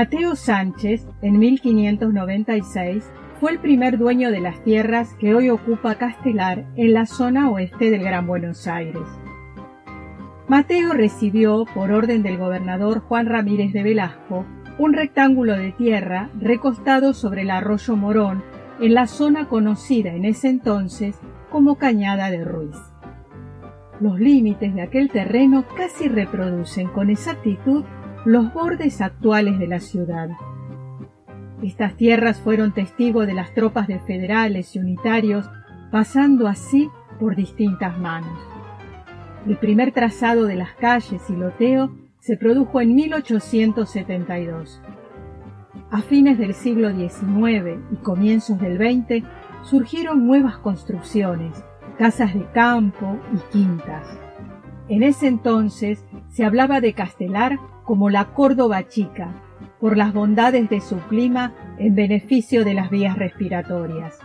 Mateo Sánchez, en 1596, fue el primer dueño de las tierras que hoy ocupa Castelar en la zona oeste del Gran Buenos Aires. Mateo recibió, por orden del gobernador Juan Ramírez de Velasco, un rectángulo de tierra recostado sobre el arroyo Morón en la zona conocida en ese entonces como Cañada de Ruiz. Los límites de aquel terreno casi reproducen con exactitud los bordes actuales de la ciudad. Estas tierras fueron testigo de las tropas de federales y unitarios pasando así por distintas manos. El primer trazado de las calles y loteo se produjo en 1872. A fines del siglo XIX y comienzos del XX surgieron nuevas construcciones, casas de campo y quintas. En ese entonces se hablaba de Castelar como la Córdoba chica, por las bondades de su clima en beneficio de las vías respiratorias.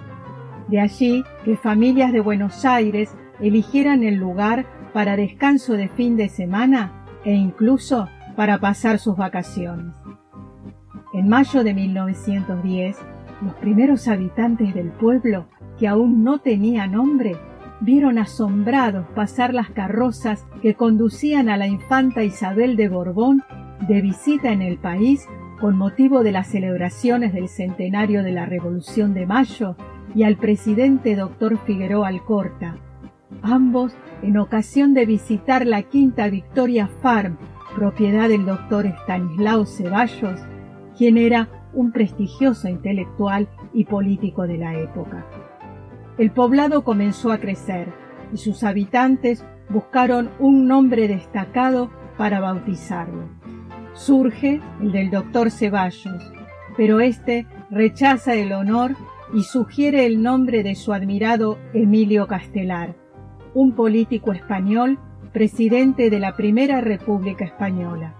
De allí que familias de Buenos Aires eligieran el lugar para descanso de fin de semana e incluso para pasar sus vacaciones. En mayo de 1910, los primeros habitantes del pueblo, que aún no tenía nombre, vieron asombrados pasar las carrozas que conducían a la infanta Isabel de Borbón de visita en el país con motivo de las celebraciones del centenario de la Revolución de Mayo y al presidente doctor Figueroa Alcorta, ambos en ocasión de visitar la quinta Victoria Farm, propiedad del doctor Estanislao Ceballos, quien era un prestigioso intelectual y político de la época. El poblado comenzó a crecer y sus habitantes buscaron un nombre destacado para bautizarlo. Surge el del doctor Ceballos, pero éste rechaza el honor y sugiere el nombre de su admirado Emilio Castelar, un político español, presidente de la Primera República Española.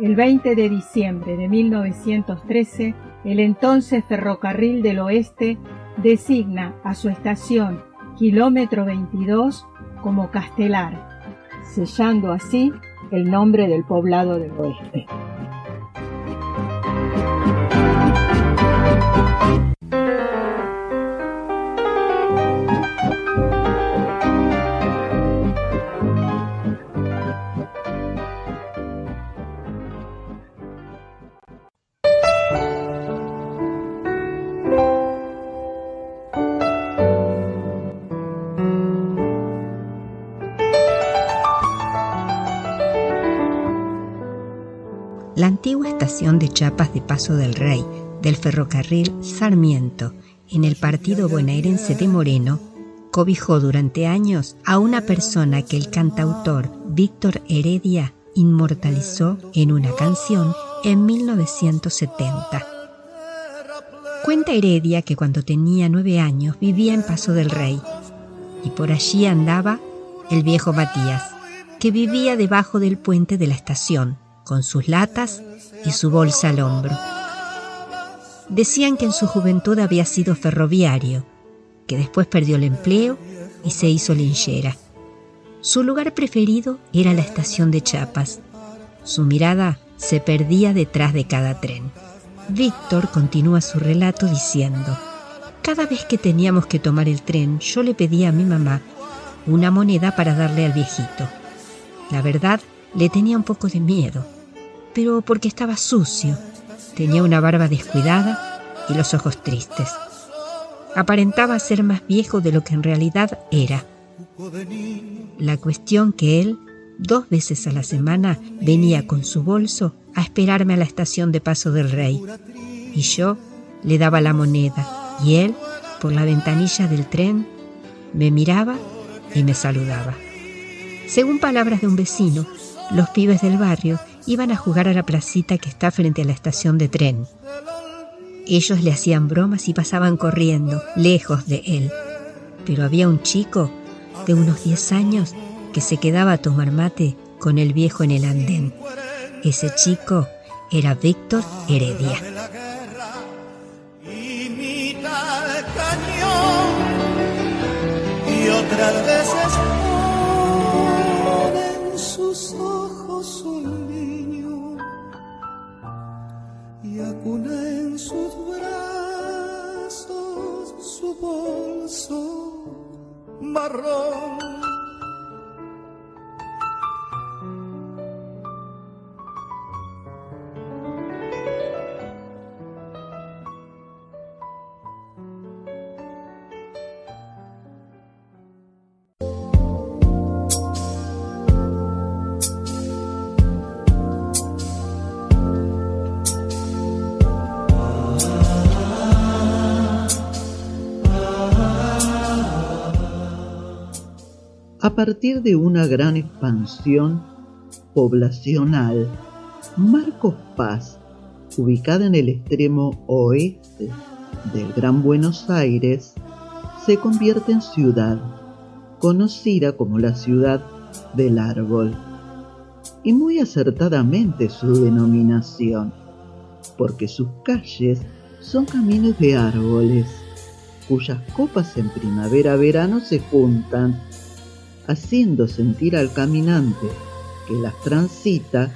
El 20 de diciembre de 1913, el entonces Ferrocarril del Oeste designa a su estación Kilómetro 22 como Castelar, sellando así el nombre del poblado del Oeste. La antigua estación de Chapas de Paso del Rey del ferrocarril Sarmiento en el partido bonaerense de Moreno cobijó durante años a una persona que el cantautor Víctor Heredia inmortalizó en una canción en 1970. Cuenta Heredia que cuando tenía nueve años vivía en Paso del Rey y por allí andaba el viejo Matías, que vivía debajo del puente de la estación con sus latas y su bolsa al hombro. Decían que en su juventud había sido ferroviario, que después perdió el empleo y se hizo linchera. Su lugar preferido era la estación de Chiapas. Su mirada se perdía detrás de cada tren. Víctor continúa su relato diciendo, cada vez que teníamos que tomar el tren, yo le pedía a mi mamá una moneda para darle al viejito. La verdad, le tenía un poco de miedo pero porque estaba sucio. Tenía una barba descuidada y los ojos tristes. Aparentaba ser más viejo de lo que en realidad era. La cuestión que él, dos veces a la semana, venía con su bolso a esperarme a la estación de Paso del Rey. Y yo le daba la moneda y él, por la ventanilla del tren, me miraba y me saludaba. Según palabras de un vecino, los pibes del barrio iban a jugar a la placita que está frente a la estación de tren. Ellos le hacían bromas y pasaban corriendo, lejos de él. Pero había un chico de unos 10 años que se quedaba a tomar mate con el viejo en el andén. Ese chico era Víctor Heredia. Y otras veces A partir de una gran expansión poblacional, Marcos Paz, ubicada en el extremo oeste del Gran Buenos Aires, se convierte en ciudad, conocida como la ciudad del árbol, y muy acertadamente su denominación, porque sus calles son caminos de árboles, cuyas copas en primavera-verano se juntan haciendo sentir al caminante que las transita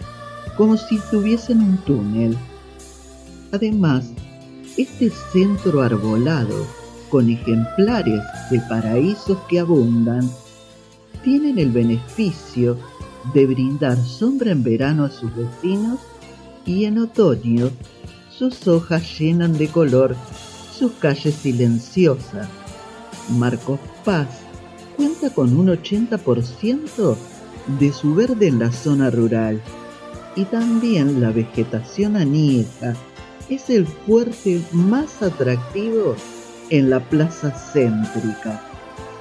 como si tuviesen un túnel. Además, este centro arbolado, con ejemplares de paraísos que abundan, tienen el beneficio de brindar sombra en verano a sus vecinos y en otoño sus hojas llenan de color sus calles silenciosas. Marcos Paz cuenta con un 80% de su verde en la zona rural y también la vegetación añeja es el fuerte más atractivo en la plaza céntrica.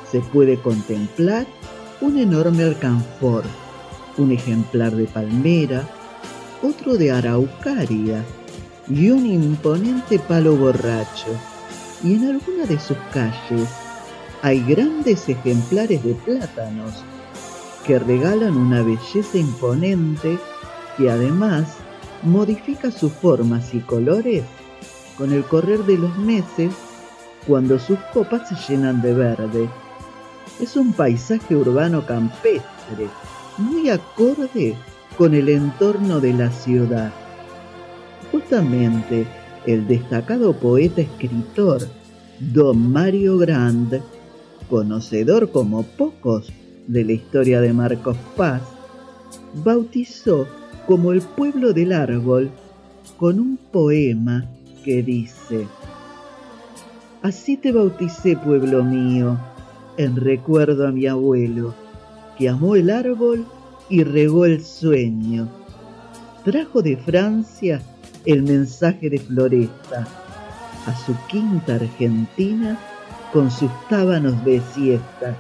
Se puede contemplar un enorme alcanfor, un ejemplar de palmera, otro de araucaria y un imponente palo borracho. Y en alguna de sus calles hay grandes ejemplares de plátanos que regalan una belleza imponente que además modifica sus formas y colores con el correr de los meses cuando sus copas se llenan de verde. Es un paisaje urbano campestre, muy acorde con el entorno de la ciudad. Justamente el destacado poeta escritor Don Mario Grand conocedor como pocos de la historia de Marcos Paz, bautizó como el pueblo del árbol con un poema que dice, Así te bauticé, pueblo mío, en recuerdo a mi abuelo, que amó el árbol y regó el sueño. Trajo de Francia el mensaje de Floresta a su quinta argentina con sus tábanos de siesta,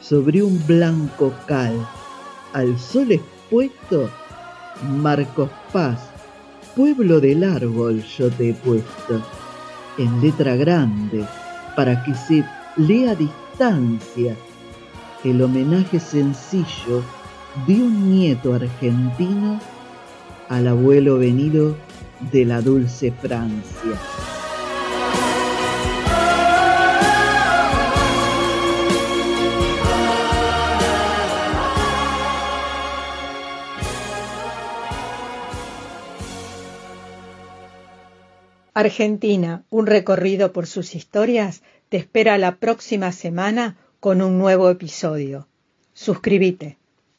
sobre un blanco cal, al sol expuesto, Marcos Paz, pueblo del árbol yo te he puesto, en letra grande, para que se lea a distancia el homenaje sencillo de un nieto argentino al abuelo venido de la dulce Francia. Argentina, un recorrido por sus historias, te espera la próxima semana con un nuevo episodio. Suscríbete.